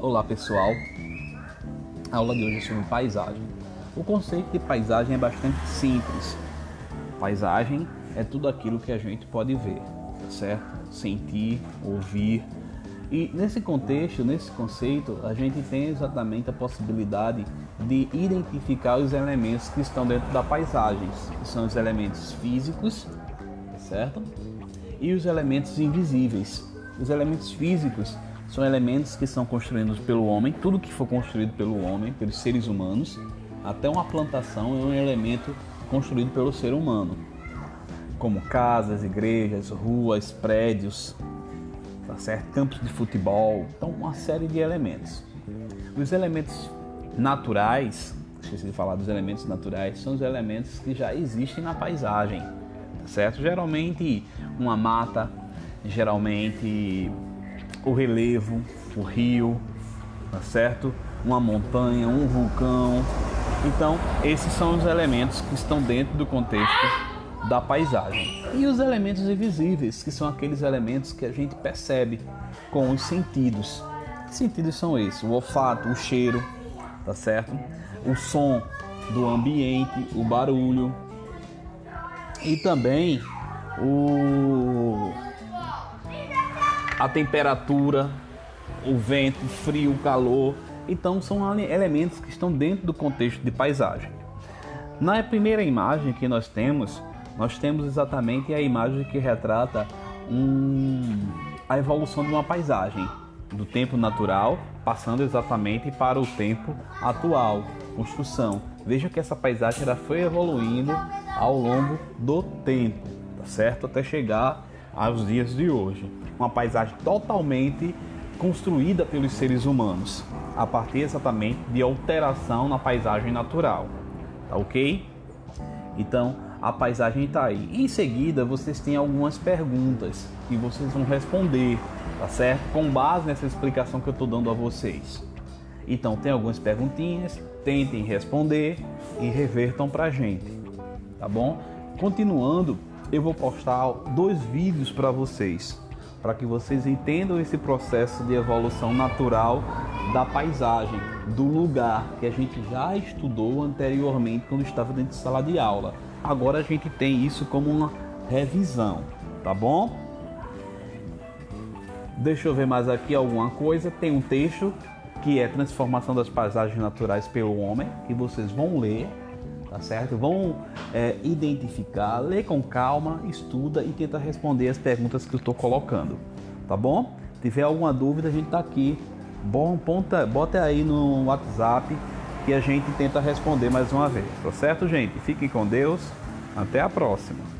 Olá pessoal, a aula de hoje é sobre paisagem. O conceito de paisagem é bastante simples. Paisagem é tudo aquilo que a gente pode ver, tá certo? Sentir, ouvir. E nesse contexto, nesse conceito, a gente tem exatamente a possibilidade de identificar os elementos que estão dentro da paisagem, que são os elementos físicos, certo? E os elementos invisíveis. Os elementos físicos são elementos que são construídos pelo homem, tudo que for construído pelo homem, pelos seres humanos, até uma plantação é um elemento construído pelo ser humano, como casas, igrejas, ruas, prédios, tá certo? campos de futebol, então uma série de elementos. Os elementos naturais, esqueci de falar dos elementos naturais, são os elementos que já existem na paisagem, tá certo? Geralmente uma mata, geralmente o relevo, o rio, tá certo? Uma montanha, um vulcão. Então, esses são os elementos que estão dentro do contexto da paisagem. E os elementos invisíveis, que são aqueles elementos que a gente percebe com os sentidos. Que sentidos são esses? O olfato, o cheiro, tá certo? O som do ambiente, o barulho e também o a temperatura, o vento, o frio, o calor. Então são elementos que estão dentro do contexto de paisagem. Na primeira imagem que nós temos, nós temos exatamente a imagem que retrata um, a evolução de uma paisagem, do tempo natural, passando exatamente para o tempo atual, construção. Veja que essa paisagem ela foi evoluindo ao longo do tempo, tá certo? Até chegar aos dias de hoje uma paisagem totalmente construída pelos seres humanos, a partir exatamente de alteração na paisagem natural. Tá ok? Então, a paisagem está aí. Em seguida, vocês têm algumas perguntas que vocês vão responder, tá certo? Com base nessa explicação que eu estou dando a vocês. Então, tem algumas perguntinhas, tentem responder e revertam para a gente, tá bom? Continuando, eu vou postar dois vídeos para vocês para que vocês entendam esse processo de evolução natural da paisagem, do lugar que a gente já estudou anteriormente quando estava dentro de sala de aula. Agora a gente tem isso como uma revisão, tá bom? Deixa eu ver mais aqui alguma coisa. Tem um texto que é Transformação das Paisagens Naturais pelo Homem, que vocês vão ler tá certo? Vão é, identificar, lê com calma, estuda e tenta responder as perguntas que eu estou colocando, tá bom? Se tiver alguma dúvida, a gente está aqui. Bom, ponta, bota aí no WhatsApp que a gente tenta responder mais uma vez, tá certo, gente? Fiquem com Deus. Até a próxima.